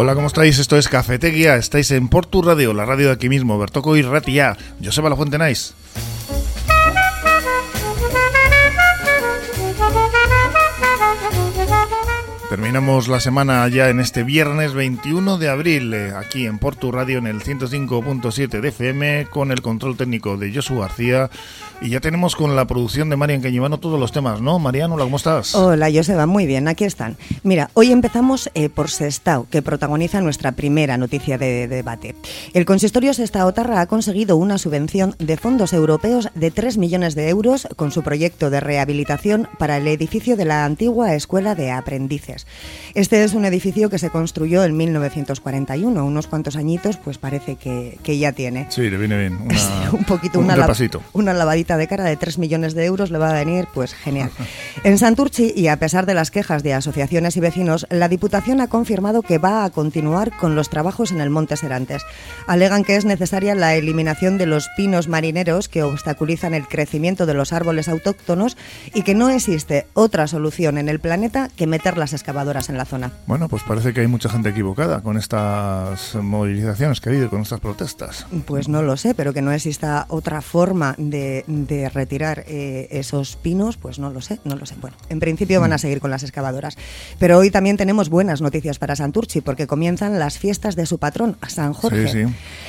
Hola, ¿cómo estáis? Esto es Cafetería, estáis en Portu Radio, la radio de aquí mismo, Bertoco y Ratia. Joseba La Fuente Nice. Terminamos la semana ya en este viernes 21 de abril, eh, aquí en Portu Radio en el 105.7 de FM, con el control técnico de Josu García. Y ya tenemos con la producción de Marian Cañivano todos los temas, ¿no? Mariano, hola, ¿cómo estás? Hola, Joseba, muy bien, aquí están. Mira, hoy empezamos eh, por Sestao, que protagoniza nuestra primera noticia de, debate. El consistorio Sestao Tarra ha conseguido una subvención de fondos europeos de 3 millones de euros con su proyecto de rehabilitación para el edificio de la antigua Escuela de Aprendices. Este es un edificio que se construyó en 1941, unos cuantos añitos, pues parece que, ya tiene. Sí, le viene bien. un poquito, una, una lavadita de cara de 3 millones de euros le va a venir, pues genial. En Santurchi, y a pesar de las quejas de asociaciones y vecinos, la Diputación ha confirmado que va a continuar con los trabajos en el Monte Serantes. Alegan que es necesaria la eliminación de los pinos marineros que obstaculizan el crecimiento de los árboles autóctonos y que no existe otra solución en el planeta que meter las excavadoras en la zona. Bueno, pues parece que hay mucha gente equivocada con estas movilizaciones que ha habido, con estas protestas. Pues no lo sé, pero que no exista otra forma de, de retirar eh, esos pinos, pues no lo sé, no lo sé. Bueno, en principio van a mm. seguir con las excavadoras. Pero hoy también tenemos buenas noticias para Santurchi, porque comienzan las fiestas de su patrón, San Jorge. Sí,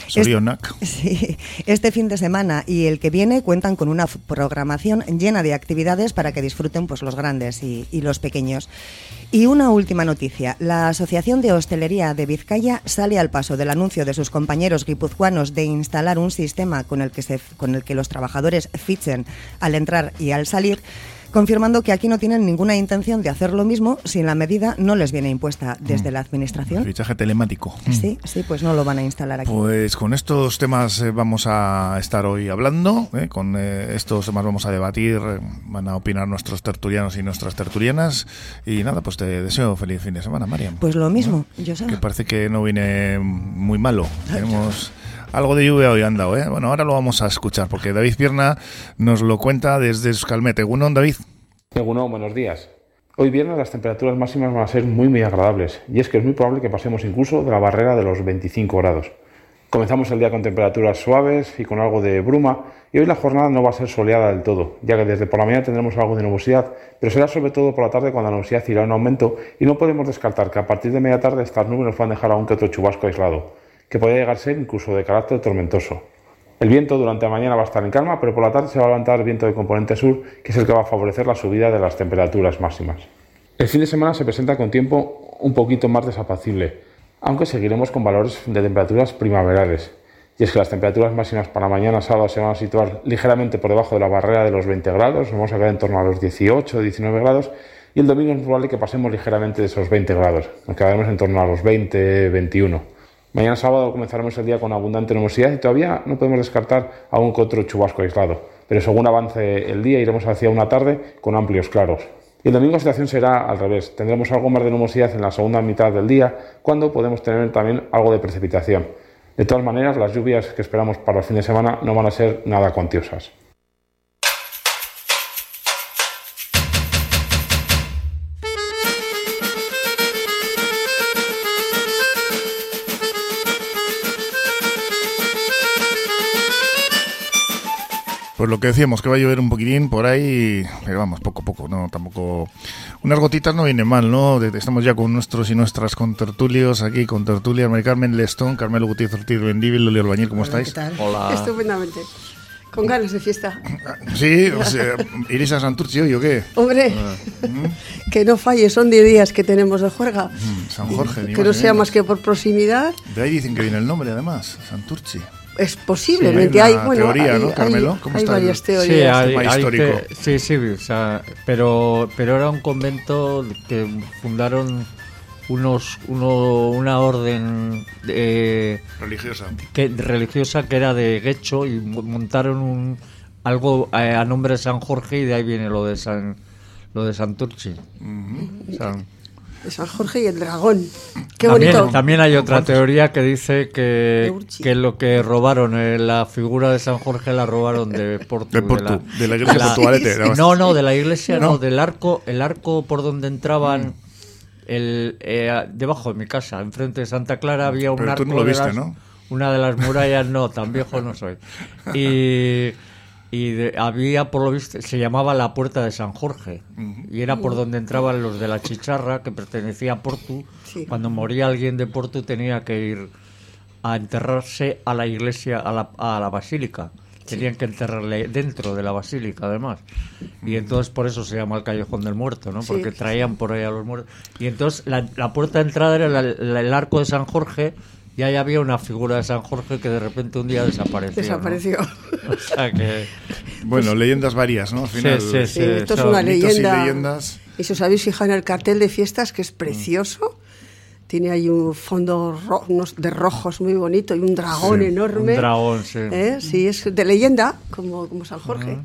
sí. sí, este fin de semana y el que viene cuentan con una programación llena de actividades para que disfruten pues, los grandes y, y los pequeños. Y una última noticia. La Asociación de Hostelería de Vizcaya sale al paso del anuncio de sus compañeros guipuzcoanos de instalar un sistema con el que, se, con el que los trabajadores fichen al entrar y al salir confirmando que aquí no tienen ninguna intención de hacer lo mismo si la medida no les viene impuesta desde mm. la Administración. fichaje telemático. Sí, sí, pues no lo van a instalar aquí. Pues con estos temas eh, vamos a estar hoy hablando, eh, con eh, estos temas vamos a debatir, van a opinar nuestros tertulianos y nuestras tertulianas y nada, pues te deseo feliz fin de semana, Mariam. Pues lo mismo, yo sé. Que parece que no viene muy malo. Tenemos algo de lluvia hoy han dado, ¿eh? Bueno, ahora lo vamos a escuchar porque David Pierna nos lo cuenta desde Euskalmete. Egunon, David. Egunon, buenos días. Hoy viernes las temperaturas máximas van a ser muy muy agradables y es que es muy probable que pasemos incluso de la barrera de los 25 grados. Comenzamos el día con temperaturas suaves y con algo de bruma y hoy la jornada no va a ser soleada del todo, ya que desde por la mañana tendremos algo de nubosidad, pero será sobre todo por la tarde cuando la nubosidad irá en aumento y no podemos descartar que a partir de media tarde estas nubes nos van a dejar aún que otro chubasco aislado que podría llegar a ser incluso de carácter tormentoso. El viento durante la mañana va a estar en calma, pero por la tarde se va a levantar viento de componente sur, que es el que va a favorecer la subida de las temperaturas máximas. El fin de semana se presenta con tiempo un poquito más desapacible, aunque seguiremos con valores de temperaturas primaverales. Y es que las temperaturas máximas para mañana sábado se van a situar ligeramente por debajo de la barrera de los 20 grados, vamos a quedar en torno a los 18 19 grados, y el domingo es probable que pasemos ligeramente de esos 20 grados, nos quedaremos en torno a los 20 21. Mañana sábado comenzaremos el día con abundante nubosidad y todavía no podemos descartar aún que otro chubasco aislado, pero según avance el día iremos hacia una tarde con amplios claros. Y el domingo la situación será al revés, tendremos algo más de nubosidad en la segunda mitad del día, cuando podemos tener también algo de precipitación. De todas maneras, las lluvias que esperamos para el fin de semana no van a ser nada cuantiosas. Pues lo que decíamos, que va a llover un poquitín por ahí, pero vamos, poco a poco, no, tampoco... Unas gotitas no viene mal, ¿no? Estamos ya con nuestros y nuestras contertulios aquí, con tertulia, María Carmen Lestón, Carmelo Gutiérrez Ortiz Bendívil, Loli Albañil, ¿cómo estáis? Hola. Estupendamente. Con ganas de fiesta. Sí, o sea, ¿iréis a Santurci hoy o qué? Hombre, ¿Mm? que no falle, son 10 días que tenemos de juerga. Mm, San Jorge, Que no sea más que por proximidad. De ahí dicen que viene el nombre, además, Santurci es posiblemente hay, bueno, teoría, ¿no, Carmelo? ¿Cómo hay varias teorías. Sí, hay, histórico. sí, sí, o sea, pero, pero era un convento que fundaron unos uno, una orden religiosa que religiosa que era de Guecho y montaron un algo eh, a, nombre de San Jorge y de ahí viene lo de San lo de Santurci. De San Jorge y el dragón. Qué también, bonito. También hay otra teoría que dice que, que lo que robaron, eh, la figura de San Jorge la robaron de Porto. De, Porto, de, la, iglesia portugalete. No, no, de la iglesia no, del arco, el arco por donde entraban. El, eh, debajo de mi casa, enfrente de Santa Clara, había un Pero arco. tú no lo viste, de las- ¿no? Una de las murallas, no, tan viejo no soy. Y, y de- había, por lo visto, se llamaba la Puerta de San Jorge. Y era por donde entraban los de la Chicharra, que pertenecía a Portu. Sí. Cuando moría alguien de Portu tenía que ir a enterrarse a la iglesia, a la, a la basílica. Tenían que enterrarle dentro de la basílica, además. Y entonces por eso se llama el Callejón del Muerto, ¿no? Sí. Porque traían por ahí a los muertos. Y entonces la, la puerta de entrada era la- el arco de San Jorge y ahí había una figura de San Jorge que de repente un día desapareció. ¿no? Desapareció. O sea que... Bueno, leyendas varias, ¿no? Al final, sí, sí, Sí, esto es una mitos y leyenda. leyendas. Y si os habéis fijado en el cartel de fiestas, que es precioso. Tiene ahí un fondo ro- unos de rojos muy bonito y un dragón Sí, enorme. un dragón, sí. ¿Eh? Sí, es de leyenda, como, como San Jorge.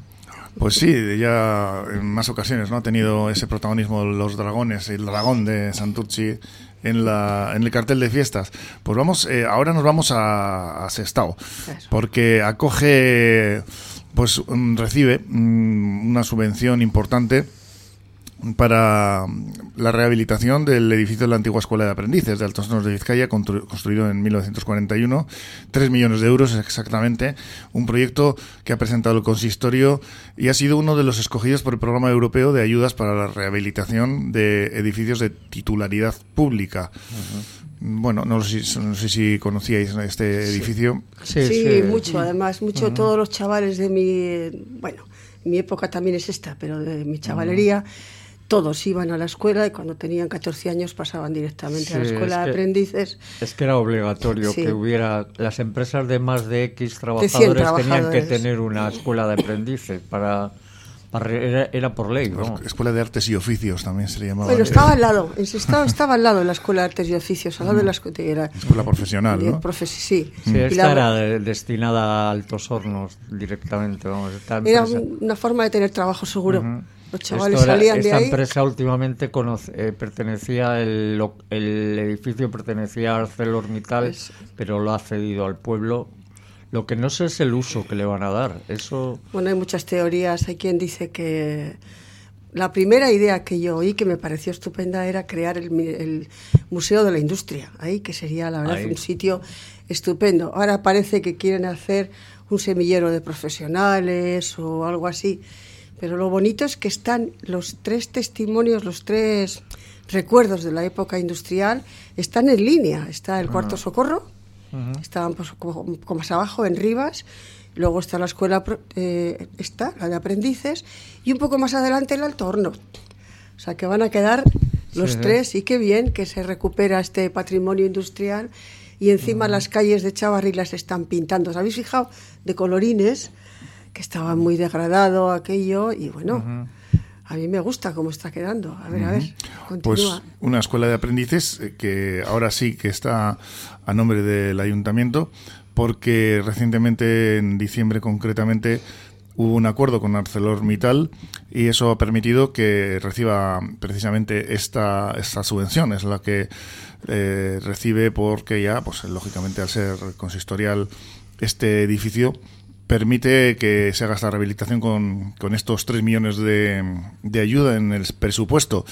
Pues sí, ya en más ocasiones no ha tenido ese protagonismo los dragones, el dragón de Santurci en, la, en el cartel de fiestas. Pues vamos, eh, ahora nos vamos a, a Sestao, Eso. porque acoge, pues mm, recibe mm, una subvención importante para la rehabilitación del edificio de la antigua Escuela de Aprendices de Altos Hornos de Vizcaya, constru- construido en 1941. Tres millones de euros exactamente. Un proyecto que ha presentado el consistorio y ha sido uno de los escogidos por el Programa Europeo de Ayudas para la Rehabilitación de Edificios de Titularidad Pública. Bueno, no sé, si, no sé si conocíais este edificio. Sí, Sí, sí. mucho, además, mucho. Todos los chavales de mi, bueno, mi época también es esta, pero de mi chavalería, todos iban a la escuela y cuando tenían 14 años pasaban directamente a la Sí, escuela es de que- aprendices. Es que era obligatorio Sí. que hubiera las empresas de más de X trabajadores tenían que tener una escuela de aprendices para, para- era, era por ley, ¿no? Escuela de Artes y Oficios también se le llamaba. Bueno, estaba al lado, Sestao estaba al lado de la Escuela de Artes y Oficios, al lado de la escuela. Escuela profesional, de ¿no? profes- sí. Sí, Y esta la- era de- destinada a altos hornos directamente, vamos. Esta era una forma de tener trabajo seguro. Los chavales Esto era- salían de esta ahí. empresa últimamente conoce- eh, pertenecía, el, edificio pertenecía a ArcelorMittal, pero lo ha cedido al pueblo. Lo que no sé es el uso que le van a dar. Eso Bueno, hay muchas teorías. Hay quien dice que la primera idea que yo oí que me pareció estupenda era crear el, el Museo de la Industria, ahí que sería la verdad Ahí. un sitio estupendo. Ahora parece que quieren hacer un semillero de profesionales o algo así. Pero lo bonito es que están los tres testimonios, los tres recuerdos de la época industrial, están en línea. Está el cuarto socorro, estaban pues, como, como más abajo, en Rivas. Luego está la escuela, eh, está la de aprendices, y un poco más adelante el alto horno. O sea que van a quedar los Sí, tres, y qué bien que se recupera este patrimonio industrial. Y encima las calles de Chavarri las están pintando. ¿Os habéis fijado? De colorines, que estaba muy degradado aquello, y bueno, a mí me gusta cómo está quedando. A ver, a ver, Pues continúa. una escuela de aprendices eh, que ahora sí que está a nombre del ayuntamiento porque recientemente, en diciembre concretamente, hubo un acuerdo con ArcelorMittal y eso ha permitido que reciba precisamente esta, esta subvención, es la que eh, recibe porque ya, pues lógicamente al ser consistorial este edificio permite que se haga esta rehabilitación con, con estos 3 millones de, de ayuda en el presupuesto.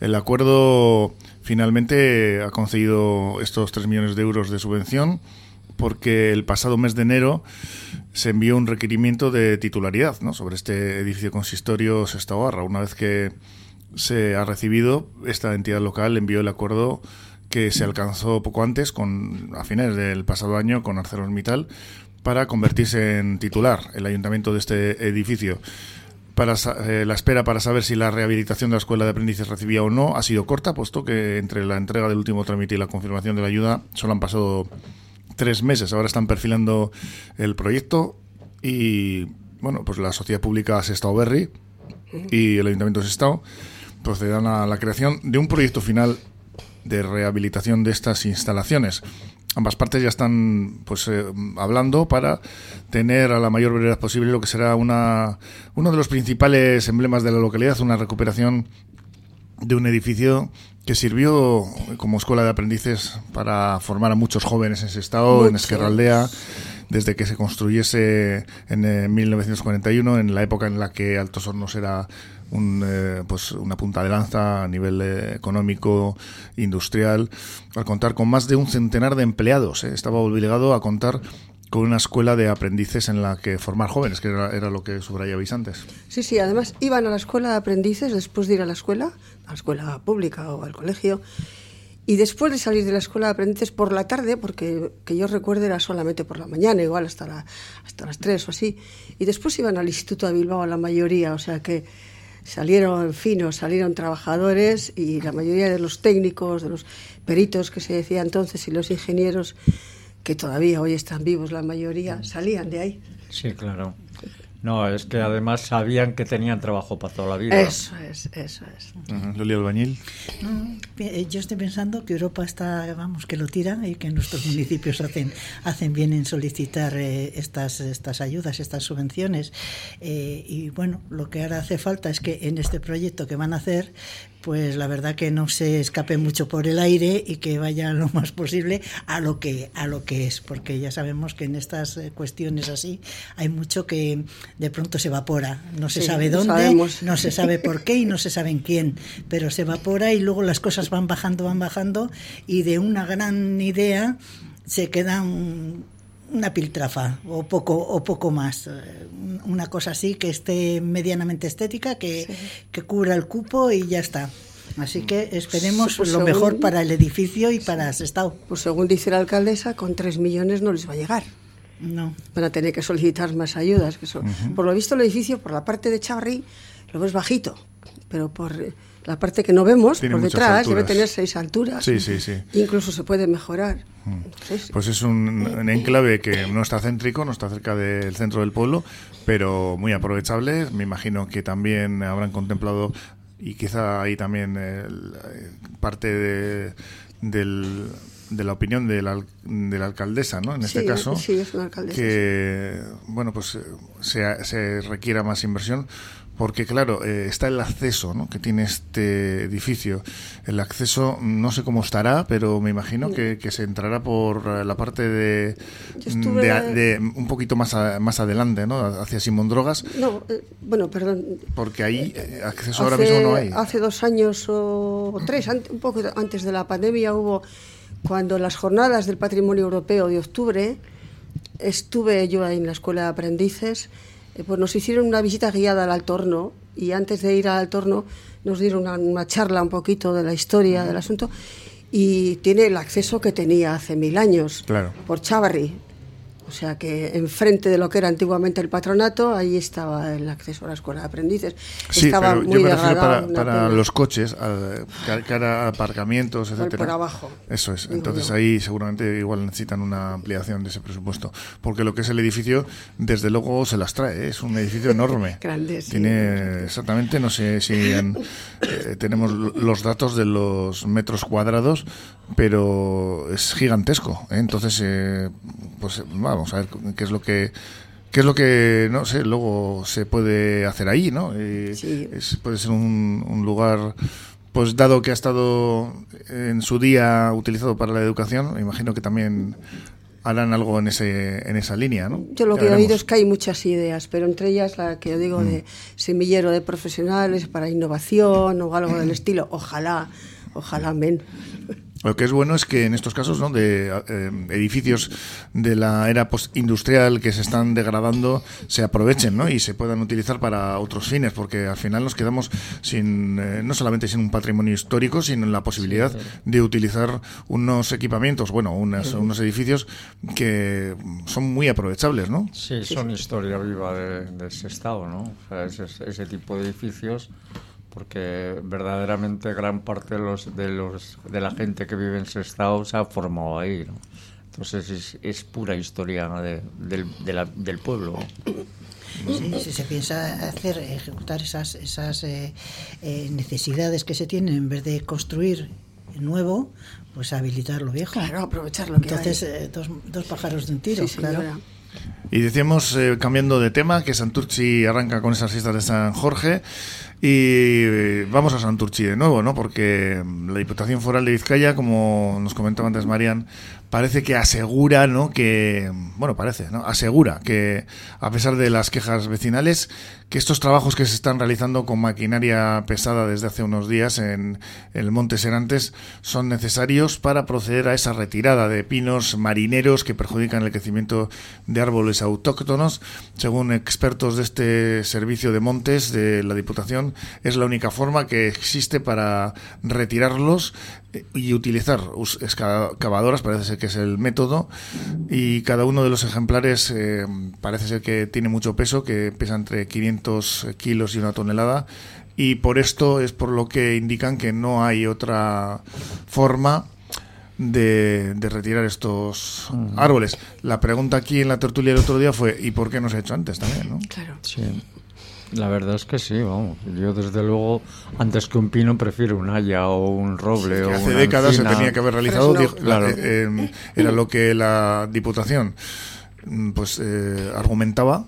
El acuerdo finalmente ha concedido estos 3 millones de euros de subvención porque el pasado mes de enero se envió un requerimiento de titularidad sobre este edificio consistorio Sestaoarra. Una vez que se ha recibido, esta entidad local envió el acuerdo que se alcanzó poco antes, con, a finales del pasado año, con ArcelorMittal, para convertirse en titular el ayuntamiento de este edificio. Para eh, la espera para saber si la rehabilitación de la escuela de aprendices recibía o no ha sido corta, puesto que entre la entrega del último trámite y la confirmación de la ayuda solo han pasado tres meses. Ahora están perfilando el proyecto y, bueno, pues la sociedad pública Sestao Berry y el Ayuntamiento de Sestao procederán a la creación de un proyecto final de rehabilitación de estas instalaciones. Ambas partes ya están pues eh, hablando para tener a la mayor brevedad posible lo que será una uno de los principales emblemas de la localidad, una recuperación de un edificio que sirvió como escuela de aprendices para formar a muchos jóvenes en ese estado, en Esquerraldea, desde que se construyese en 1941, en la época en la que Altos Hornos era un, eh, pues una punta de lanza a nivel eh, económico, industrial, al contar con más de un centenar de empleados. Eh. Estaba obligado a contar con una escuela de aprendices en la que formar jóvenes, que era, lo que subrayabais antes. Sí, sí, además iban a la escuela de aprendices después de ir a la escuela, a la escuela pública o al colegio, y después de salir de la escuela de aprendices por la tarde, porque que yo recuerdo era solamente por la mañana, igual hasta, la, hasta las 3 o así, y después iban al Instituto de Bilbao la mayoría, o sea que salieron finos, salieron trabajadores y la mayoría de los técnicos, de los peritos que se decía entonces y los ingenieros que todavía hoy están vivos la mayoría, salían de ahí. Sí, claro. No, es que además sabían que tenían trabajo para toda la vida. Eso es, eso es. Loli Albañil. Eh, yo estoy pensando que Europa está, vamos, que lo tira y que nuestros municipios hacen, hacen bien en solicitar eh, estas, estas ayudas, estas subvenciones. Eh, y bueno, lo que ahora hace falta es que en este proyecto que van a hacer, pues la verdad que no se escape mucho por el aire y que vaya lo más posible a lo que a lo que es, porque ya sabemos que en estas eh, cuestiones así hay mucho que de pronto se evapora, no se sabe dónde, no se sabe por qué y no se sabe en quién, pero se evapora y luego las cosas van bajando, van bajando y de una gran idea se quedan una piltrafa o poco o poco más eh, una cosa así que esté medianamente estética que, que cubra el cupo y ya está. Así que esperemos pues lo mejor para el edificio y para Sestao. Pues según dice la alcaldesa con tres millones no les va a llegar. No. Van a tener que solicitar más ayudas que por lo visto el edificio por la parte de Chavarri lo ves bajito pero por la parte que no vemos por detrás debe tener seis alturas. Sí, sí, sí. Incluso se puede mejorar. Mm. Pues es un, enclave que no está céntrico, no está cerca del centro del pueblo, pero muy aprovechable. Me imagino que también habrán contemplado y quizá ahí también eh, parte de, de la opinión de la, de la alcaldesa, ¿no? En este caso, sí, es una alcaldesa. que bueno, pues eh, se, se requiera más inversión porque claro, eh, está el acceso ¿no? que tiene este edificio. El acceso no sé cómo estará, pero me imagino que, se entrará por eh, la parte de, de, un poquito más, más adelante, ¿no? hacia Simón Drogas. No, eh, bueno, perdón. Porque ahí acceso ahora mismo no hay. Hace dos años o tres, un poco antes de la pandemia, hubo cuando las jornadas del patrimonio europeo de octubre, estuve yo ahí en la escuela de aprendices eh, pues nos hicieron una visita guiada al Altorno y antes de ir al Altorno nos dieron una, charla un poquito de la historia del asunto y tiene el acceso que tenía hace mil años por Chavarri. O sea que enfrente de lo que era antiguamente el patronato, ahí estaba el acceso a la escuela de aprendices. Sí, estaba muy yo me para, para los coches, cara a aparcamientos, etcétera. Por abajo. Eso es. Entonces ahí seguramente igual necesitan una ampliación de ese presupuesto, porque lo que es el edificio, desde luego se las trae. ¿eh? Es un edificio enorme. Grande. Tiene exactamente, no sé si eh, tenemos los datos de los metros cuadrados, pero es gigantesco. ¿eh? Entonces, pues vamos a ver qué es lo que qué es lo que no sé luego se puede hacer ahí no puede ser un, lugar pues dado que ha estado en su día utilizado para la educación imagino que también harán algo en ese en esa línea no yo lo que he oído es que hay muchas ideas pero entre ellas la que yo digo de mm. semillero de profesionales para innovación o algo del estilo. Ojalá ojalá men lo que es bueno es que en estos casos ¿no? de eh, edificios de la era postindustrial que se están degradando se aprovechen ¿no? y se puedan utilizar para otros fines, porque al final nos quedamos sin eh, no solamente sin un patrimonio histórico, sino la posibilidad de utilizar unos equipamientos, bueno, unos edificios que son muy aprovechables, ¿no? Sí, son historia viva de, ese estado, ¿no? ese, ese tipo de edificios porque verdaderamente gran parte de los de los de la gente que vive en Sestao se ha formado ahí ¿no? entonces es, es pura historia de, del, del pueblo. Sí, si se piensa hacer ejecutar esas esas eh, eh, necesidades que se tienen en vez de construir nuevo pues habilitar lo viejo. Claro aprovechar lo que entonces eh, dos, dos, pájaros de un tiro claro. y decíamos, cambiando de tema, que Santurci arranca con esas fiestas de San Jorge Y eh, vamos a Santurchi de nuevo, ¿no? Porque la Diputación Foral de Vizcaya, como nos comentaba antes Marian, parece que asegura, ¿no? Que, bueno, parece, ¿no? Asegura que, a pesar de las quejas vecinales, que estos trabajos que se están realizando con maquinaria pesada desde hace unos días en el Monte Serantes son necesarios para proceder a esa retirada de pinos marineros que perjudican el crecimiento de árboles autóctonos. Según expertos de este servicio de montes de la Diputación, es la única forma que existe para retirarlos y utilizar excavadoras, parece ser que es el método, y cada uno de los ejemplares eh, parece ser que tiene mucho peso, que pesa entre 500 kilos y una tonelada, y por esto es por lo que indican que no hay otra forma de, retirar estos árboles. La pregunta aquí en la tertulia el otro día fue, ¿y por qué no se ha hecho antes también? ¿no? Claro. Sí. La verdad es que sí, vamos. Yo desde luego, antes que un pino, prefiero un haya o un roble. o hace décadas se tenía que haber realizado, eh, em, era lo que la Diputación mm, pues eh, argumentaba,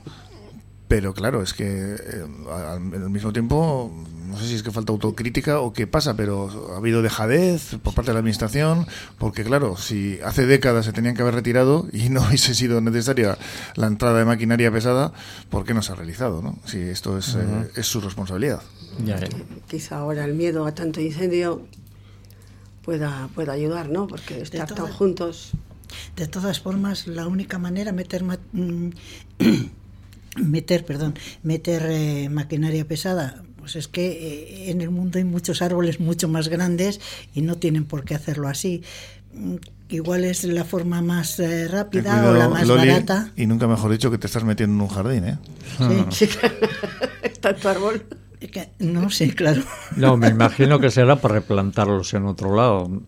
pero claro, es que eh, al mismo tiempo no sé si es que falta autocrítica o qué pasa, pero ha habido dejadez por parte de la administración, porque claro, si hace décadas se tenían que haber retirado y no hubiese sido necesaria la entrada de maquinaria pesada, ¿por qué no se ha realizado? ¿no? Si esto es, eh, es su responsabilidad. Ya, Quizá ahora el miedo a tanto incendio pueda, pueda ayudar, ¿no? Porque estar tan juntos. De todas formas, la única manera meter mm, meter, perdón, meter eh, maquinaria pesada pues es que eh, en el mundo hay muchos árboles mucho más grandes y no tienen por qué hacerlo así. Mm, igual es la forma más eh, rápida o la más barata. Y nunca mejor dicho que te estás metiendo en un jardín, ¿eh? Sí, sí. Tanto árbol. No sé, claro. No, me imagino que será para replantarlos en otro lado.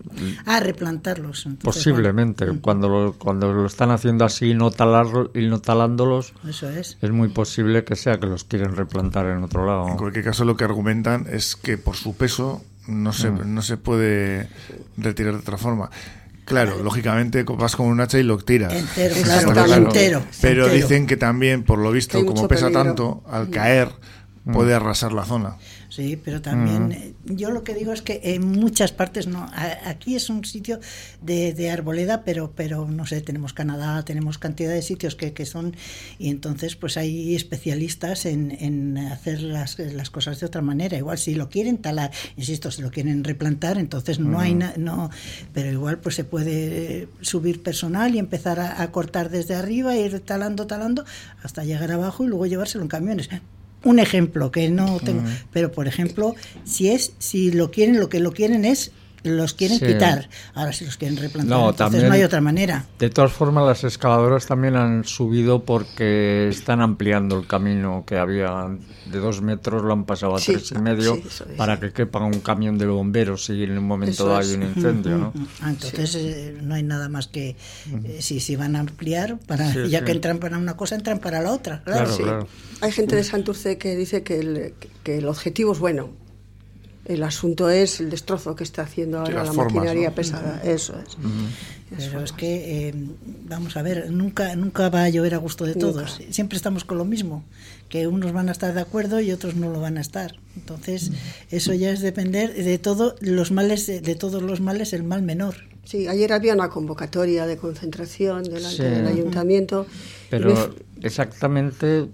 Ah, replantarlos. Posiblemente. Cuando, lo, cuando lo están haciendo así no talarlo, y no talándolos, Eso es. es muy posible que sea que los quieren replantar en otro lado. En cualquier caso, lo que argumentan es que por su peso no se, mm. no se puede retirar de otra forma. Claro, lógicamente vas con un hacha y lo tiras. Entero, claro, entero. Pero dicen que también, por lo visto, como pesa tanto, al caer puede arrasar la zona. Sí, pero también eh, yo lo que digo es que en muchas partes no. Aquí es un sitio de, arboleda, pero pero no sé, tenemos Canadá, tenemos cantidad de sitios que, que son y entonces pues hay especialistas en, en hacer las, las, cosas de otra manera. Igual si lo quieren talar, insisto, si lo quieren replantar, entonces no hay no, pero igual pues se puede subir personal y empezar a, a cortar desde arriba, ir talando, talando hasta llegar abajo y luego llevárselo en camiones un ejemplo que no tengo, pero por ejemplo, si es si lo quieren lo que lo quieren es los quieren quitar. Ahora si los quieren replantar, no, entonces no hay otra manera. De todas formas, las excavadoras también han subido porque están ampliando el camino que había de dos metros, lo han pasado a tres y medio para que quepa un camión de bomberos si en un momento hay un incendio. ¿no? Ah, entonces eh, no hay nada más que eh, si, si van a ampliar, para ya que entran para una cosa, entran para la otra. Claro, Hay gente de Santurce que dice que el, que el objetivo es bueno el asunto es el destrozo que está haciendo ahora la maquinaria pesada. Eso es. Pero es que, eh, vamos a ver, nunca, nunca va a llover a gusto de todos. Siempre estamos con lo mismo, que unos van a estar de acuerdo y otros no lo van a estar. Entonces, eso ya es depender de todos los males, de, todos los males, el mal menor. Sí, ayer había una convocatoria de concentración delante del ayuntamiento. Pero exactamente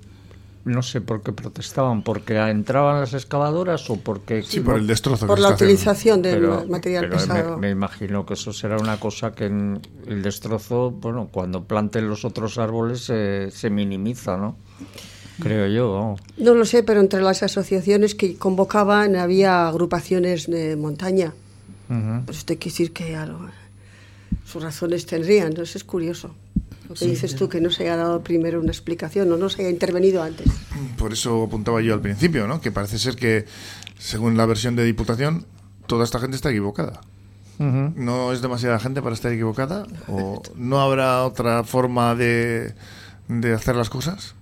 no sé por qué protestaban, porque entraban las excavadoras o porque... Sí, por el destrozo. Por la utilización del material pesado. Me, imagino que eso será una cosa que en el destrozo, bueno, cuando planten los otros árboles se minimiza, ¿no? Creo yo. No lo sé, pero entre las asociaciones que convocaban había agrupaciones de montaña. Pues esto hay que decir que algo, sus razones tendrían, entonces es curioso. Lo que dices tú, que no se haya dado primero una explicación o no se haya intervenido antes. Por eso apuntaba yo al principio, ¿no? que parece ser que, según la versión de Diputación, toda esta gente está equivocada. ¿No es demasiada gente para estar equivocada? ¿O no habrá otra forma de, de hacer las cosas?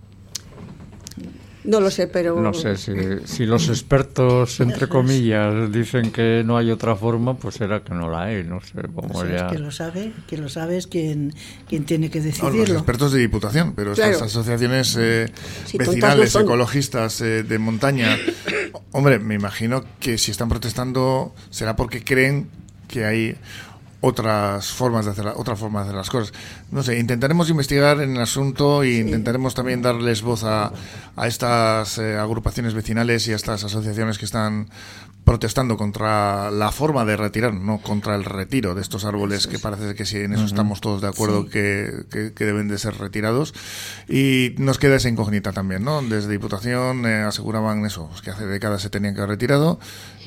No lo sé, pero... No sé, si, si, los expertos, entre comillas, dicen que no hay otra forma, pues será que no la hay, no sé. Como ya... que lo sabe, que lo sabe es quien, quien tiene que decidirlo. los expertos de Diputación, pero estas asociaciones eh, vecinales, ecologistas, eh, de montaña, Hombre, me imagino que si están protestando será porque creen que hay otras formas de hacer otras formas de hacer las cosas. No sé, intentaremos investigar en el asunto e intentaremos también darles voz a, a estas eh, agrupaciones vecinales y a estas asociaciones que están protestando contra la forma de retirar, no contra el retiro de estos árboles, que parece que sí, en eso estamos todos de acuerdo que, que, deben de ser retirados. Y nos queda esa incógnita también, ¿no? Desde Diputación eh, aseguraban eso, que hace décadas se tenían que haber retirado.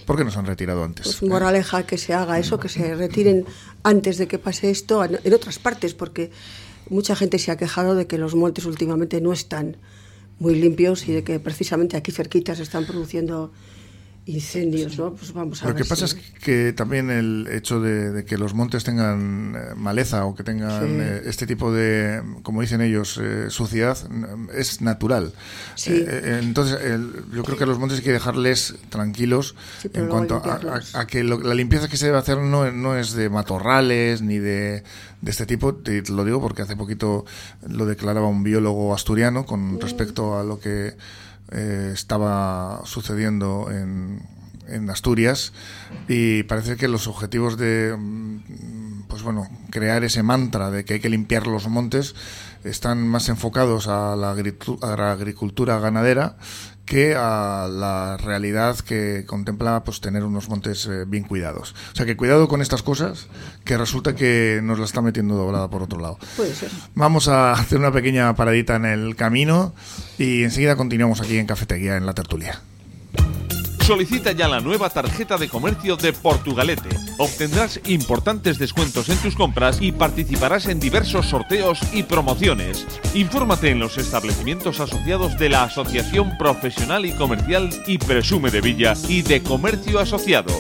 ¿Por qué no se han retirado antes? Pues moraleja que se haga eso, que se retiren antes de que pase esto en otras partes, porque mucha gente se ha quejado de que los montes últimamente no están muy limpios y de que precisamente aquí cerquitas se están produciendo incendios, ¿no? Pues vamos a Lo que pasa es que también el hecho de, que los montes tengan eh, maleza o que tengan eh, este tipo de, como dicen ellos, eh, suciedad, es natural. entonces, yo creo que los montes hay que dejarles tranquilos en cuanto a, que la limpieza que se debe hacer no, no es de matorrales ni de, de este tipo. Te lo digo porque hace poquito lo declaraba un biólogo asturiano con respecto a lo que eh, estaba sucediendo en, en, Asturias y parece que los objetivos de mm, pues bueno crear ese mantra de que hay que limpiar los montes están más enfocados a la, agricultura ganadera que a la realidad que contempla pues tener unos montes eh, bien cuidados. O sea que cuidado con estas cosas, que resulta que nos la está metiendo doblada por otro lado. Puede ser. Vamos a hacer una pequeña paradita en el camino y enseguida continuamos aquí en Cafetería en la tertulia. Solicita ya la nueva tarjeta de comercio de Portugalete. Obtendrás importantes descuentos en tus compras y participarás en diversos sorteos y promociones. Infórmate en los establecimientos asociados de la Asociación Profesional y Comercial y Presume de Villa y de Comercio Asociado.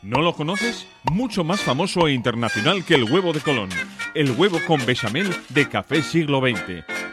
¿No lo conoces? Mucho más famoso e internacional que el huevo de Colón. El huevo con bechamel de Café Siglo XX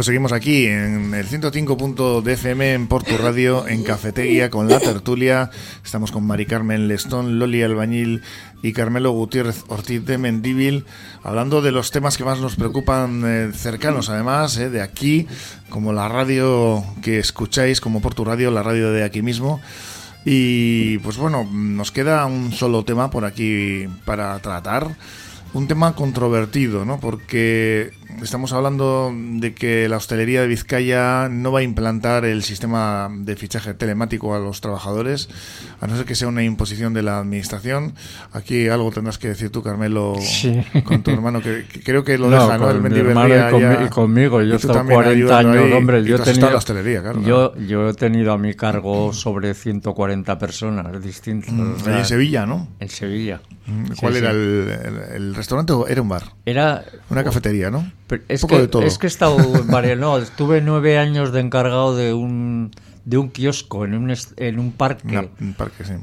Pues seguimos aquí en el 105.dfm en Porto Radio, en Cafetería, con la tertulia. Estamos con Mari Carmen Lestón, Loli Albañil y Carmelo Gutiérrez Ortiz de Mendíbil, hablando de los temas que más nos preocupan eh, cercanos, además, eh, de aquí, como la radio que escucháis, como Porto Radio, la radio de aquí mismo. Y pues bueno, nos queda un solo tema por aquí para tratar. Un tema controvertido, ¿no? Porque estamos hablando de que la hostelería de Vizcaya no va a implantar el sistema de fichaje telemático a los trabajadores, a no ser que sea una imposición de la administración. Aquí algo tendrás que decir tú, Carmelo, con tu hermano, que, creo que lo deja, ¿no? El mi y, y, conmigo. Yo he estado 40 años, hombre. Yo, he tenido, la hostelería, claro, yo, yo, he tenido a mi cargo sobre 140 personas distintas. Mm, en Sevilla, ¿no? En Sevilla. Mm, ¿Cuál era el, el, restaurante o era un bar? Era... Una cafetería, ¿no? Es, que, es que he estado no, estuve nueve años de encargado de un de un kiosco en un, en un parque,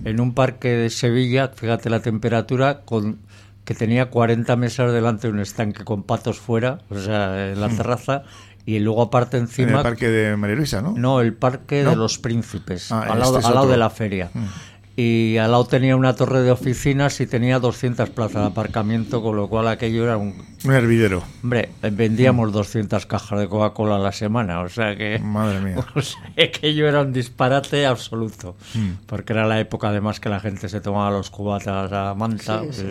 en un parque de Sevilla, fíjate la temperatura, con que tenía 40 mesas delante de un estanque con patos fuera, o sea, en la mm. terraza, y luego aparte encima... En el parque de María Luisa, ¿no? No, el parque de los príncipes, ah, al, lado, este al lado de la feria. Mm y al lado tenía una torre de oficinas y tenía 200 plazas de aparcamiento, con lo cual aquello era un... Un hervidero. Hombre, vendíamos 200 cajas de Coca-Cola a la semana, o sea que... Madre mía. O sea, aquello era un disparate absoluto, mm. porque era la época además que la gente se tomaba los cubatas a manta. Pues,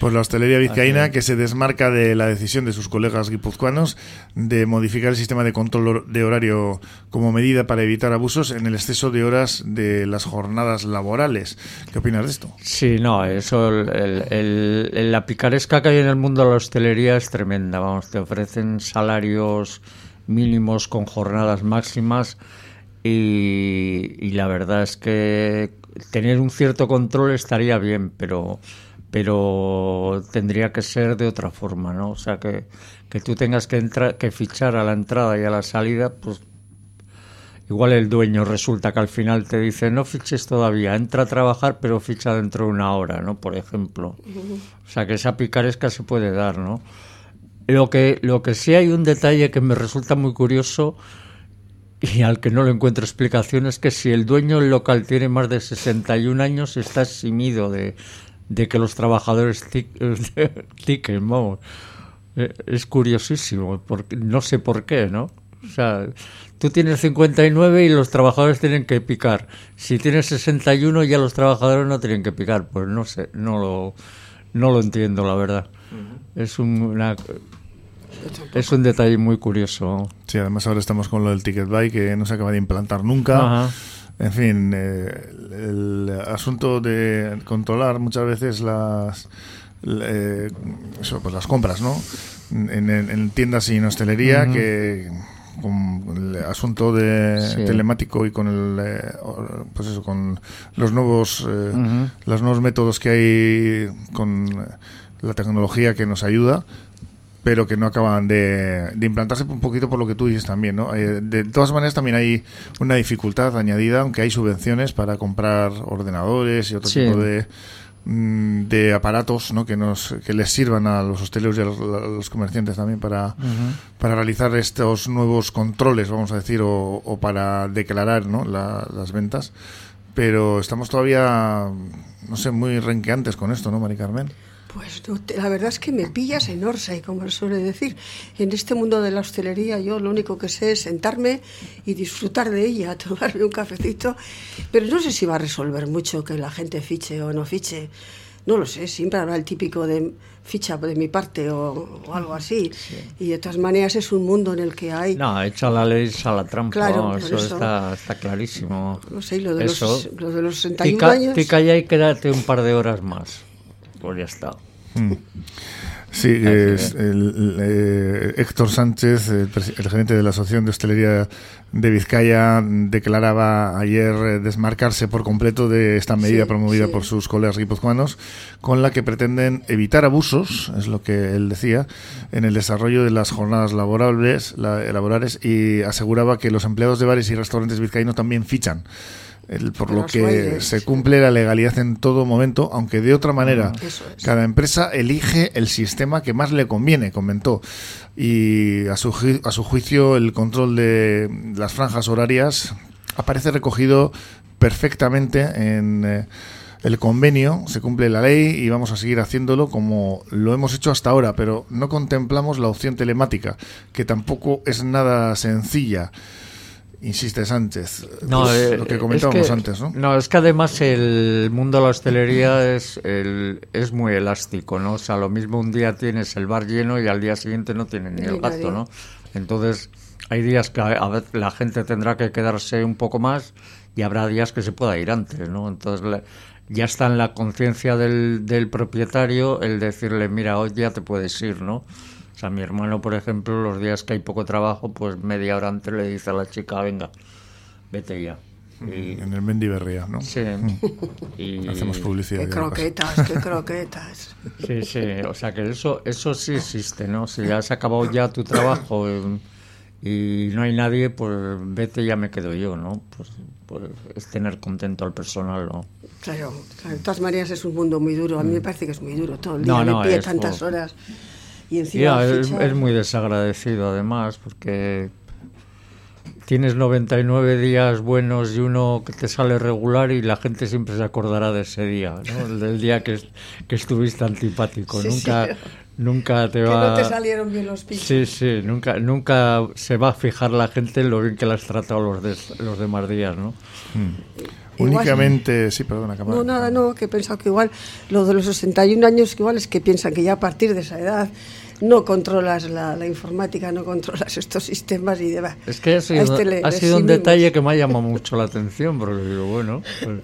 pues, la hostelería vizcaína que se desmarca de la decisión de sus colegas guipuzcoanos de modificar el sistema de control de horario como medida para evitar abusos en el exceso de horas de las jornadas laborales. ¿Qué opinas de esto? Sí, no, eso, la picaresca que hay en el mundo de la hostelería es tremenda. Vamos, te ofrecen salarios mínimos con jornadas máximas y, la verdad es que tener un cierto control estaría bien, pero pero tendría que ser de otra forma, ¿no? O sea, que, que tú tengas que, entrar, que fichar a la entrada y a la salida, pues igual el dueño resulta que al final te dice, no fiches todavía, entra a trabajar, pero ficha dentro de una hora, ¿no? Por ejemplo. O sea, que esa picaresca se puede dar, ¿no? Lo que, lo que sí hay un detalle que me resulta muy curioso y al que no le encuentro explicación es que si el dueño del local tiene más de 61 años está eximido de, de que los trabajadores tiquen, vamos. Eh, es curiosísimo, porque, no sé por qué, ¿no? O sea, tú tienes 59 y los trabajadores tienen que picar. Si tienes 61 ya los trabajadores no tienen que picar. Pues no sé, no lo, no lo entiendo, la verdad. Es una... Es un detalle muy curioso. Sí, además ahora estamos con lo del ticket buy que no se acaba de implantar nunca. Ajá. En fin, eh, el asunto de controlar muchas veces las eh, eso, pues las compras, ¿no? En, en- en tiendas y en hostelería que con el asunto de Sí. telemático y con el eh, pues eso con los nuevos eh, los nuevos métodos que hay con la tecnología que nos ayuda pero que no acaban de, de implantarse un poquito por lo que tú dices también, ¿no? Eh, de todas maneras también hay una dificultad añadida, aunque hay subvenciones para comprar ordenadores y otro Sí. tipo de de aparatos ¿no? que nos que les sirvan a los hosteleros y a los, a los comerciantes también para, para realizar estos nuevos controles vamos a decir o, o para declarar ¿no? la- las ventas pero estamos todavía no sé muy renqueantes con esto no Mari Carmen Pues no te- la verdad es que me pillas en Orsay, como se suele decir. En este mundo de la hostelería yo lo único que sé es sentarme y disfrutar de ella, tomarme un cafecito, pero no sé si va a resolver mucho que la gente fiche o no fiche. No lo sé, siempre habrá el típico de ficha de mi parte o, o algo así. Y de todas maneras es un mundo en el que hay... No, hecha la ley, a la trampa. Claro, eso, eso. Está, está clarísimo. No sé, y lo de, Eso. los, lo de los 61 Tica, años... y quédate un par de horas más. Pues ya está. Sí, es el, el, eh, Héctor Sánchez, el, gerente de la Asociación de Hostelería de Vizcaya, declaraba ayer eh, desmarcarse por completo de esta medida Sí, promovida sí. por sus colegas guipuzcoanos, con la que pretenden evitar abusos, es lo que él decía, en el desarrollo de las jornadas laborables, la- laborales y aseguraba que los empleados de bares y restaurantes vizcaínos también fichan. El- por lo que bailes, se cumple la legalidad en todo momento, aunque de otra manera. Es. Cada empresa elige el sistema que más le conviene, comentó. Y a su, a su juicio, el control de las franjas horarias aparece recogido perfectamente en eh, el convenio. Se cumple la ley y vamos a seguir haciéndolo como lo hemos hecho hasta ahora, pero no contemplamos la opción telemática, que tampoco es nada sencilla. Insiste Sánchez. No, Pues eh, lo que es comentábamos que- antes, ¿no? No, es que además el mundo de la hostelería es, el, es muy elástico, ¿no? O sea, lo mismo un día tienes el bar lleno y al día siguiente no tiene ni Ni el nadie. gasto, ¿no? Entonces, hay días que a a veces la gente tendrá que quedarse un poco más y habrá días que se pueda ir antes, ¿no? Entonces, la- ya está en la conciencia del, del propietario el decirle, mira, hoy ya te puedes ir, ¿no? O sea, mi hermano, por ejemplo, los días que hay poco trabajo, pues media hora antes le dice a la chica, venga, vete ya. Y, En el Mendy Berría, ¿no? sí, y- Hacemos publicidad. Qué croquetas, qué croquetas. Sí, sí, o sea que eso, eso sí existe, ¿no? Si ya has acabado ya tu trabajo eh, y no hay nadie, pues vete, ya me quedo yo, ¿no? Pues, pues es tener contento al personal, ¿no? Claro, claro, de todas maneras es un mundo muy duro. A mí me parece que es muy duro todo el No, día no, de pie es tantas horas. Y encima Ya, es, es muy desagradecido además, porque tienes 99 días buenos y uno que te sale regular y la gente siempre se acordará de ese día, ¿no? El del día que, que estuviste antipático. Sí, nunca, sí. nunca te que va... no te salieron bien los pichos. Sí, sí, nunca, nunca se va a fijar la gente en lo bien que la has tratado los, des- los demás días, ¿no? Igual- Únicamente, sí, perdona, Camara. No, nada, no, que he pensado que igual lo de los 61 años, que igual es que piensan que ya a partir de esa edad no controlas la, la informática, no controlas estos sistemas y demás. Es que ha sido, este le- ha sido un detalle que me ha llamado mucho la atención, porque digo, bueno, pues,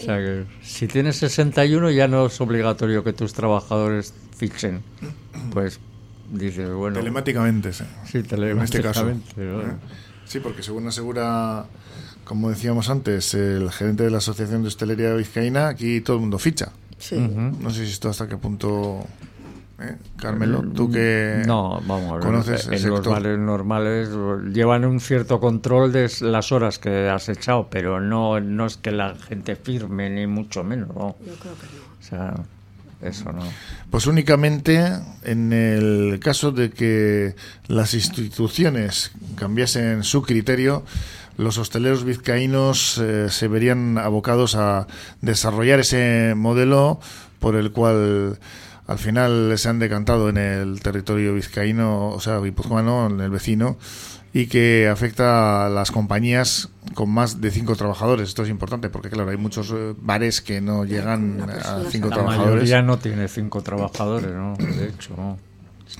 o sea que si tienes 61 ya no es obligatorio que tus trabajadores fichen. Pues dices, bueno, Telemáticamente, sí. sí, En este caso. telemáticamente, bueno. ¿eh? Sí, porque según asegura, como decíamos antes, el gerente de la Asociación de Hostelería Vizcaína, aquí todo el mundo ficha. Sí. No sé si esto hasta qué punto... ¿eh? Carmelo, tú que No, vamos, conoces el en los sector. bares normales llevan un cierto control de las horas que has echado, pero no, no es que la gente firme, ni mucho menos. ¿no? Yo creo que no. O sea, eso no. Pues únicamente en el caso de que las instituciones cambiasen su criterio, los hosteleros vizcaínos eh, se verían abocados a desarrollar ese modelo por el cual al final se han decantado en el territorio vizcaíno, o sea, guipuzcoano, en el vecino, y que afecta a las compañías con más de cinco trabajadores. Esto es importante porque, claro, hay muchos eh, bares que no llegan a cinco La trabajadores. mayoría no tiene cinco trabajadores, ¿no? De hecho, no.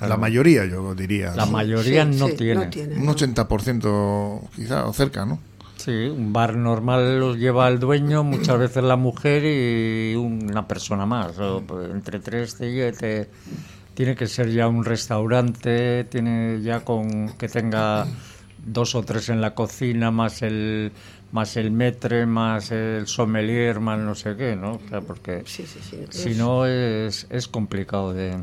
La mayoría, yo diría. La mayoría Sí, no, sí, tiene. no tiene. Un 80% quizá, o cerca, ¿no? Sí, un bar normal los lleva el dueño, muchas veces la mujer y una persona más. o, pues, entre tres te, te- tiene que ser ya un restaurante, tiene ya con que tenga dos o tres en la cocina, más el más el metre, más el sommelier, más no sé qué, ¿no? O sea, porque Sí, sí, sí. si no es, es complicado de...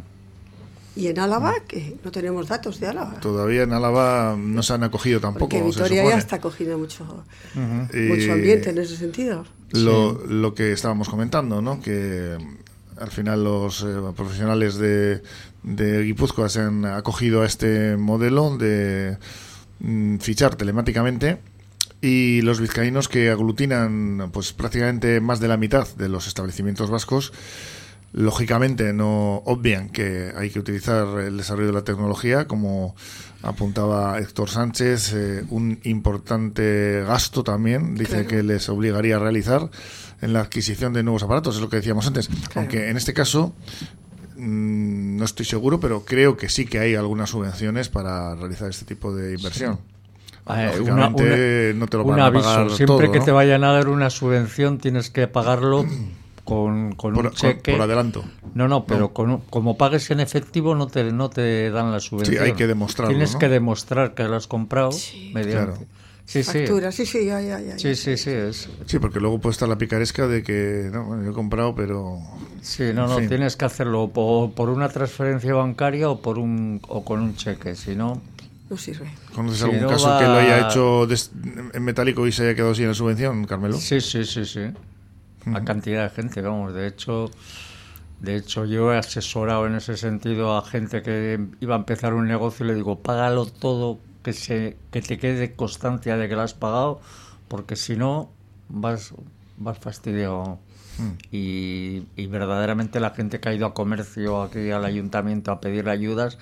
Y en Álava, que no tenemos datos de Álava. Todavía en Álava no se han acogido tampoco. Porque Vitoria ya está cogiendo mucho, mucho ambiente en ese sentido. Lo, lo que estábamos comentando, ¿no? Que al final los eh, profesionales de, de Guipúzcoa se han acogido a este modelo de mm, fichar telemáticamente y los vizcaínos que aglutinan pues prácticamente más de la mitad de los establecimientos vascos lógicamente no obvian que hay que utilizar el desarrollo de la tecnología como apuntaba Héctor Sánchez eh, un importante gasto también dice Claro. que les obligaría a realizar en la adquisición de nuevos aparatos es lo que decíamos antes. Aunque en este caso mm, no estoy seguro pero creo que sí que hay algunas subvenciones para realizar este tipo de inversión. Eh, Lógicamente, no te lo un van a aviso, pagar siempre todo, que ¿no? te vayan a dar una subvención tienes que pagarlo con, con por, un cheque. por adelanto No, no, pero con un- como pagues en efectivo no te, no te dan la subvención. hay que demostrarlo, Tienes ¿no? que demostrar que lo has comprado Sí. mediante. Claro. Sí, sí. Factura, sí, sí, ya, ya, ya. Sí, sí, sí, es- Sí, porque luego puede estar la picaresca de que no, bueno, yo he comprado, pero sí, no, no, fin. tienes que hacerlo por, por una transferencia bancaria o por un o con un cheque, si no, No sirve. ¿conoces Si algún no caso va- que lo haya hecho des- en metálico y se haya quedado sin la subvención, Carmelo? Sí, sí, sí, sí. A cantidad de gente, vamos. De hecho, de hecho yo he asesorado en ese sentido a gente que iba a empezar un negocio y le digo, págalo todo, que se que te quede constancia de que lo has pagado, porque si no vas vas fastidiado. Y, y verdaderamente la gente que ha ido a comercio aquí al ayuntamiento a pedir ayudas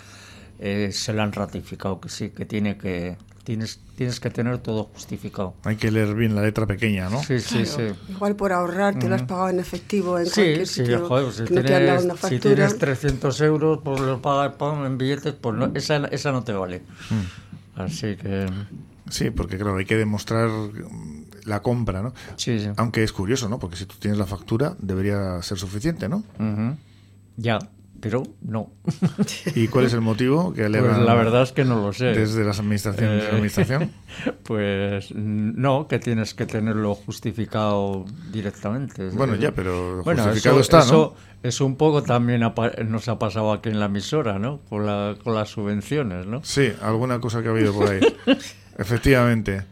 eh, se lo han ratificado que sí, que tiene que tienes tienes que tener todo justificado. Hay que leer bien la letra pequeña, ¿no? Sí, sí, sí. Claro. Igual por ahorrar te lo has pagado en efectivo en Sí, cualquier sí, sitio. joder, si, que no tienes, si tienes 300 euros, pues lo pagas en billetes, pues no, esa, esa no te vale. Mm. Así que, Sí, porque claro, hay que demostrar la compra, ¿no? sí, sí. Aunque es curioso, ¿no? Porque si tú tienes la factura, debería ser suficiente, ¿no? Ujú. Ya, pero no. ¿Y cuál es el motivo que Pues la verdad es que no lo sé. desde las administraciones de Eh, la administración? Pues no, que tienes que tenerlo justificado directamente. Bueno, ya, pero Bueno, justificado eso, está, ¿no? eso, eso un poco también nos ha pasado aquí en la emisora, ¿no? Con, la, con las subvenciones, ¿no? Sí, alguna cosa que ha habido por ahí. Efectivamente.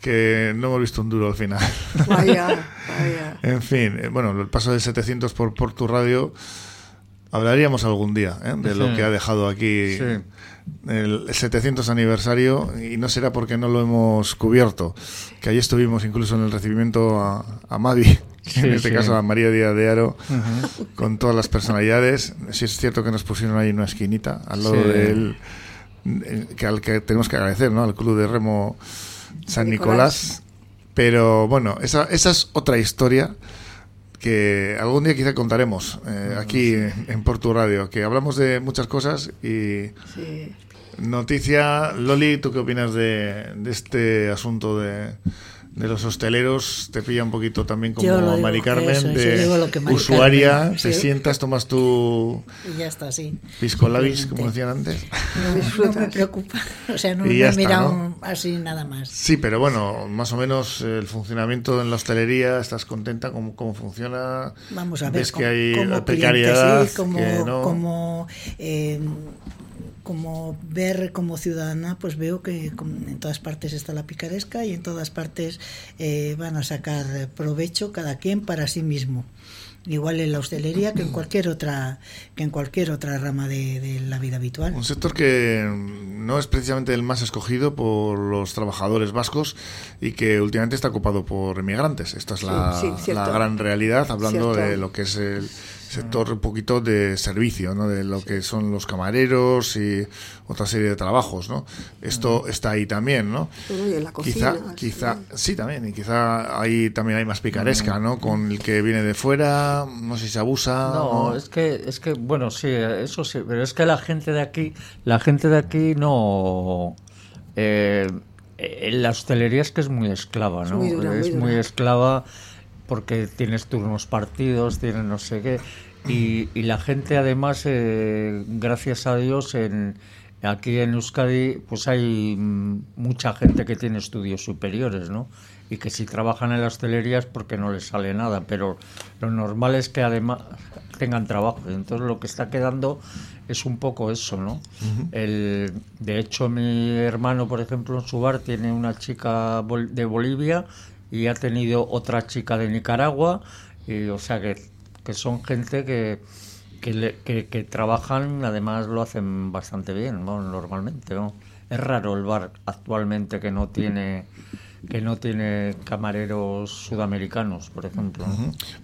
Que no hemos visto un duro al final. Vaya, vaya. En fin, eh, bueno, el paso de 700 por, por tu radio, hablaríamos algún día ¿eh? de lo que ha dejado aquí Sí. el 700 aniversario y no será porque no lo hemos cubierto, que ahí estuvimos incluso en el recibimiento a, a Mavi, Sí, en este sí. caso a María Díaz de Aro, con todas las personalidades. Sí es cierto que nos pusieron ahí una esquinita al lado Sí. de él, eh, que al que tenemos que agradecer, ¿no? Al Club de Remo San Nicolás. Pero bueno, esa, esa es otra historia que algún día quizá contaremos eh, aquí en, Portu Radio, que hablamos de muchas cosas y Sí. noticia, Loli, ¿tú qué opinas de, de este asunto de, de los hosteleros te pilla un poquito también como digo, Mari Carmen, eso de Mari usuaria, Carmen, te sí. sientas, tomas tu Y ya está, sí. pisco labis, como decían antes. No, no me preocupa. O sea, no, Y ya he mirado ¿no? así nada más. Sí, pero bueno, más o menos el funcionamiento en la hostelería, ¿estás contenta? ¿Cómo, cómo funciona? Vamos a ver ¿Ves como, que hay como precariedad? cliente, sí, como, que no? como, eh, como ver como ciudadana, pues veo que como en todas partes está la picaresca y en todas partes eh, van a sacar provecho cada quien para sí mismo. Igual en la hostelería que en cualquier otra que en cualquier otra rama de, de la vida habitual. Un sector que no es precisamente el más escogido por los trabajadores vascos y que últimamente está ocupado por emigrantes. Esta es la, Sí, sí, cierto. la gran realidad, hablando Cierto. de lo que es el sector un poquito de servicio, ¿no? de lo que son los camareros y otra serie de trabajos. ¿no? Esto está ahí también, ¿no? Bueno, y en la Quizá, cocina, quizá, sí. sí también, y quizá ahí también hay más picaresca, ¿no? Con el que viene de fuera, no sé si se abusa. No, es que, es que, bueno, sí, eso sí, pero es que la gente de aquí, la gente de aquí no... Eh, en la hostelería es que es muy esclava, Es ¿no? muy dura, muy es muy esclava porque tienes turnos partidos, tienes no sé qué. Y, y la gente además, eh, gracias a Dios, en, aquí en Euskadi pues hay mucha gente que tiene estudios superiores, ¿no? Y que si trabajan en la hostelería es porque no les sale nada, pero lo normal es que además tengan trabajo. Entonces lo que está quedando es un poco eso, ¿no? El, de hecho, mi hermano, por ejemplo, en su bar tiene una chica de Bolivia y ha tenido otra chica de Nicaragua, y, o sea que, que son gente que, que, le- que- trabajan, además lo hacen bastante bien, ¿no? normalmente. ¿no? Es raro el bar actualmente que no tiene que no tiene camareros sudamericanos, por ejemplo.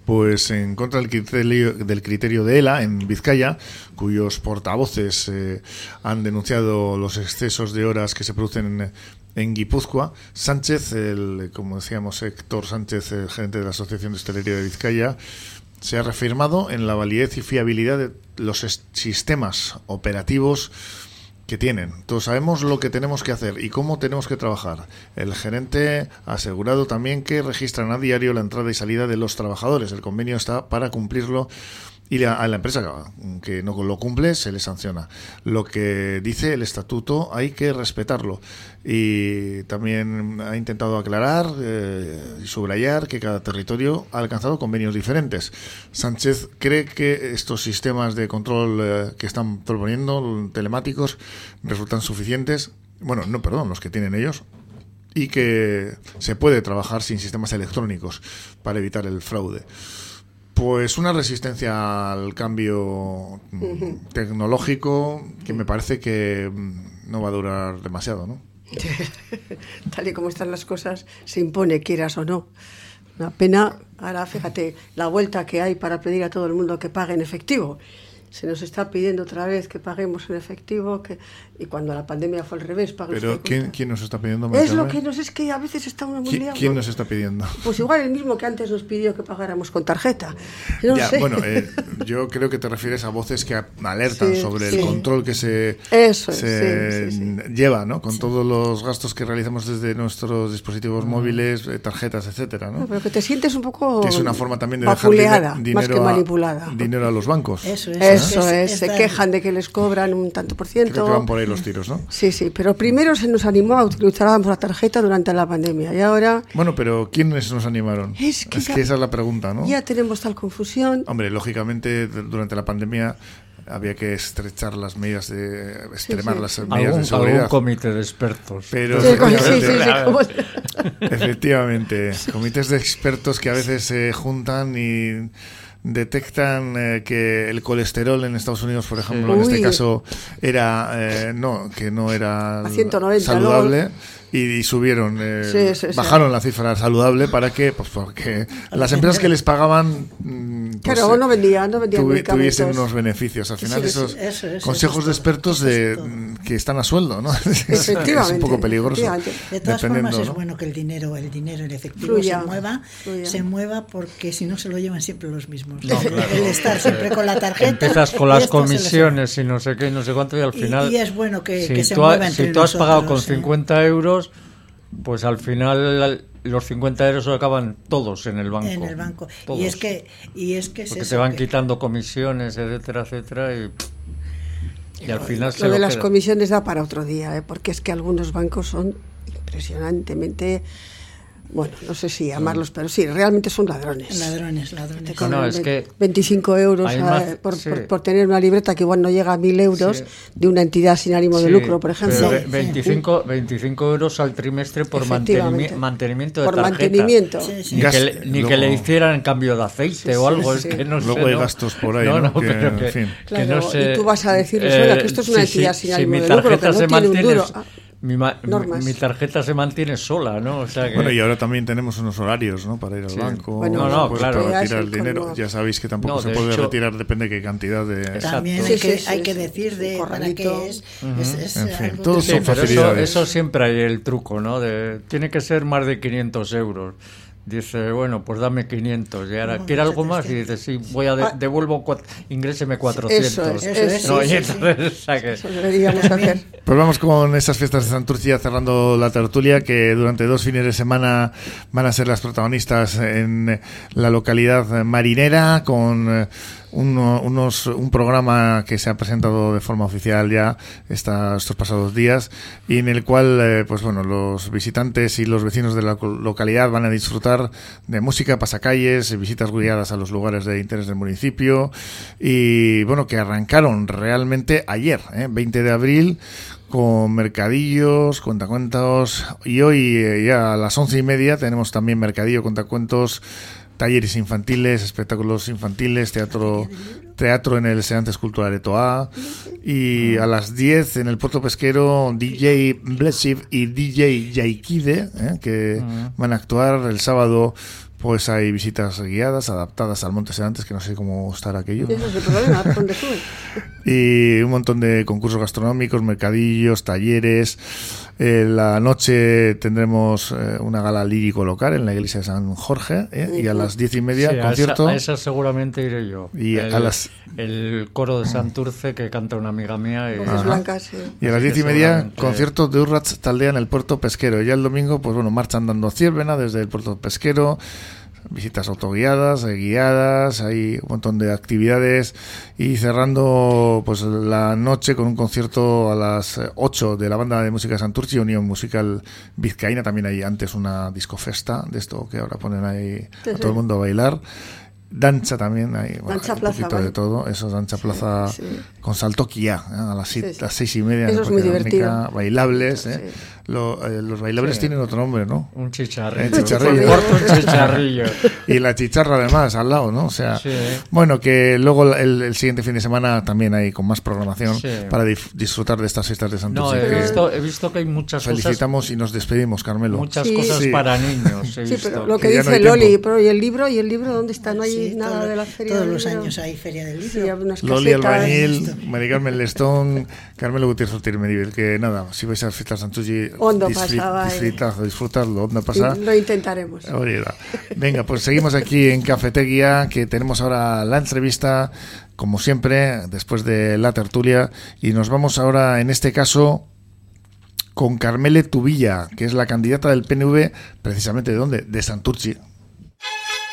Pues en contra del criterio, del criterio de ELA en Vizcaya, cuyos portavoces eh, han denunciado los excesos de horas que se producen en, Guipúzcoa, Sánchez, el, como decíamos Héctor Sánchez, el gerente de la Asociación de Hostelería de Vizcaya, se ha reafirmado en la validez y fiabilidad de los sistemas operativos que tienen. Todos sabemos lo que tenemos que hacer y cómo tenemos que trabajar. El gerente ha asegurado también que registran a diario la entrada y salida de los trabajadores. El convenio está para cumplirlo y a la empresa que no lo cumple se le sanciona. Lo que dice el estatuto hay que respetarlo. Y también ha intentado aclarar eh, y subrayar que cada territorio ha alcanzado convenios diferentes. Sánchez cree que estos sistemas de control eh, que están proponiendo, telemáticos, resultan suficientes. Bueno, no, perdón, los que tienen ellos, y que se puede trabajar sin sistemas electrónicos para evitar el fraude. Pues una resistencia al cambio mm, tecnológico que me parece que mm, no va a durar demasiado, ¿no? Tal y como están las cosas, se impone, quieras o no. Una pena, ahora fíjate, la vuelta que hay para pedir a todo el mundo que pague en efectivo. Se nos está pidiendo otra vez que paguemos en efectivo, que y cuando la pandemia fue al revés, pague Pero ¿quién, quién nos está pidiendo? Es María lo que nos es que a veces está uno muy ¿Qui- liado. ¿Quién ¿no? nos está pidiendo? Pues igual el mismo que antes nos pidió que pagáramos con tarjeta. No Ya, sé. bueno, eh, yo creo que te refieres a voces que alertan Sí, sobre sí. el control que se, Eso es, se sí, sí, sí. lleva, ¿no? Con todos los gastos que realizamos desde nuestros dispositivos móviles, eh, tarjetas, etcétera, ¿no? No, pero que te sientes un poco Que es una forma también de dejar vapuleada, dine- más que dinero, a, manipulada. dinero a los bancos. Eso es. Eso es- es, se quejan de que les cobran un tanto por Creo ciento. que van por ahí los tiros, ¿no? Sí, sí, pero primero se nos animó a utilizar la tarjeta durante la pandemia y ahora Bueno, pero ¿quiénes nos animaron? Es que ya- esa es la pregunta, ¿no? ya tenemos tal confusión. Hombre, lógicamente, durante la pandemia había que estrechar las medidas de... extremar sí. las medidas Algún, de seguridad. algún comité de expertos. Pero Sí, con- sí, sí, efectivamente, sí, como- efectivamente, comités de expertos que a veces se juntan y detectan eh, que el colesterol en Estados Unidos, por ejemplo, en este caso era eh, no, que no era A 190, saludable y subieron eh, Sí, sí, sí. bajaron la cifra saludable para que pues porque las empresas que les pagaban mm, pues, Claro, eh, no vendían, no vendían tuvi- tuviesen unos beneficios. Al final sí, esos eso es, consejos eso de expertos de, mm, que están a sueldo, ¿no? es, un poco peligroso. De todas dependiendo, formas es ¿no? bueno que el dinero, el dinero en efectivo Fluya, se mueva, fluya. se mueva porque si no se lo llevan siempre los mismos. No, claro. el estar siempre con la tarjeta. Empiezas con y las comisiones y no sé qué, y no sé cuánto, y al final. y es bueno que- si que se tú, ha- mueva entre Si tú has pagado con nosotros, ¿eh? 50 euros, pues al final los 50 euros acaban todos en el banco. En el banco. Todos. Y es que, y es que es Porque eso te van que- quitando comisiones, etcétera, etcétera, y, y al final se Lo de lo las queda. comisiones da para otro día, ¿eh? porque es que algunos bancos son impresionantemente, bueno, no sé si llamarlos, pero sí, realmente son ladrones. Ladrones, ladrones. Te No, es que 25 euros a- por, sí. por- por tener una libreta que igual no llega a 1.000 euros Sí. de una entidad sin ánimo de Sí, lucro, por ejemplo. pero Sí, ve- 25, 25 euros al trimestre por Efectivamente. mantenimi- mantenimiento de Por tarjeta. mantenimiento. Sí, sí. Ni, Gas- que le, ni luego- que le hicieran cambio de aceite Sí, o algo, sí. es que no sé. Luego hay ¿no? gastos por ahí, No, ¿no? Que, pero en que, fin. que Claro, no sé. y tú vas a decirles, oiga, que esto es una sí, entidad sí, sin si ánimo de lucro, que no se tiene un mantiene, duro. Mi, ma- mi- normas. mi tarjeta se mantiene sola, ¿no? O sea que, Bueno, y ahora también tenemos unos horarios, ¿no? Para ir al Sí. banco, Bueno, No, no, pues, claro. retirar el dinero. Ya sabéis que tampoco No, se de puede hecho- retirar, depende de qué cantidad de... Exacto. También Sí, hay, que, sí, hay sí, que sí. decir de para qué es. es, es En fin, todos Sí, son pero eso, facilidades. eso siempre hay el truco, ¿no? De, tiene que ser más de 500 euros. Dice, bueno, pues dame 500. Y ahora, No, ¿quiere algo más? que- Y dice, sí, voy a de- Ah. devuelvo, cuat- ingréseme 400. Eso es, Eso es, No, sí, y sí, entonces, o sea que- Eso deberíamos hacer. Pues vamos con esas fiestas de Santurcia cerrando la tertulia que durante dos fines de semana van a ser las protagonistas en la localidad marinera con eh, uno- unos, un programa que se ha presentado de forma oficial ya esta- estos pasados días y en el cual eh, pues bueno los visitantes y los vecinos de la localidad van a disfrutar de música, pasacalles, visitas guiadas a los lugares de interés del municipio y bueno que arrancaron realmente ayer, ¿eh? 20 de abril con mercadillos, cuentacuentos y hoy eh, ya a las once y media tenemos también mercadillo, cuentacuentos, talleres infantiles, espectáculos infantiles, teatro teatro en el Seantes Cultural de Toa y a las 10 en el puerto pesquero DJ Blessiv y DJ Yaikide ¿eh? que van a actuar el sábado pues hay visitas guiadas adaptadas al Monte Seantes que no sé cómo estará aquello Ese es el problema, ¿dónde suben? y un montón de concursos gastronómicos, mercadillos, talleres. Eh, la noche tendremos eh, una gala lírico local en la iglesia de San Jorge ¿eh? y a las diez y media Sí, a concierto. esa, a esa seguramente iré yo. Y el, a las- el coro de Santurce que canta una amiga mía. Y, blancas, sí. Y a las diez y media, seguramente- concierto de Urrats Taldea en el puerto pesquero. Ya el domingo, pues bueno, marchan dando Ciervena desde el puerto pesquero. Visitas autoguiadas, eh, guiadas, hay un montón de actividades y cerrando pues la noche con un concierto a las eh, 8 de la banda de música Santurci, Unión Musical Vizcaína, también hay antes una discofesta de esto que ahora ponen ahí a todo el mundo a bailar. Danza también, hay bueno, Danza hay un plaza, poquito vale. de todo, eso es Danza Plaza sí. con saltoquia ¿eh? a las, seis, las y media. en Eso es muy divertido. Bailables, ¿eh? Lo- eh, los bailables Sí. tienen otro nombre, ¿no? Un chicharrillo. El chicharrillo. Por corto, un chicharrillo. Y la chicharra además al lado, ¿no? O sea, Sí. bueno, que luego el, el siguiente fin de semana también hay con más programación Sí. para dif- disfrutar de estas fiestas de No, Santurce. he que visto, he visto que hay muchas cosas, felicitamos y nos despedimos, Carmelo. muchas Sí. cosas Sí. para niños. he Sí, visto. pero lo que que no dice hay Loli, tiempo. pero ¿y el libro? ¿Y el libro dónde está? No hay Sí, nada todo- de la feria Todos los libro. años hay feria del libro. Loli Albañil. Mari Carmen Lestón, Carmelo Gutiérrez Ortiz que nada, si vais a las fiestas de Santurce, Ondo disfri- pasaba, disfrutadlo, disfrutarlo, onda pasar. Lo intentaremos. Oye. Venga, pues seguimos aquí en Cafetería, que tenemos ahora la entrevista, como siempre, después de la tertulia, y nos vamos ahora, en este caso, con Carmele Tubilla, que es la candidata del PNV, precisamente de dónde? De Santurci.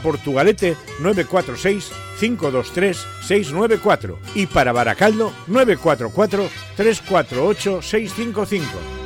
Portugalete 946 523 694 y para Baracaldo 944 348 655.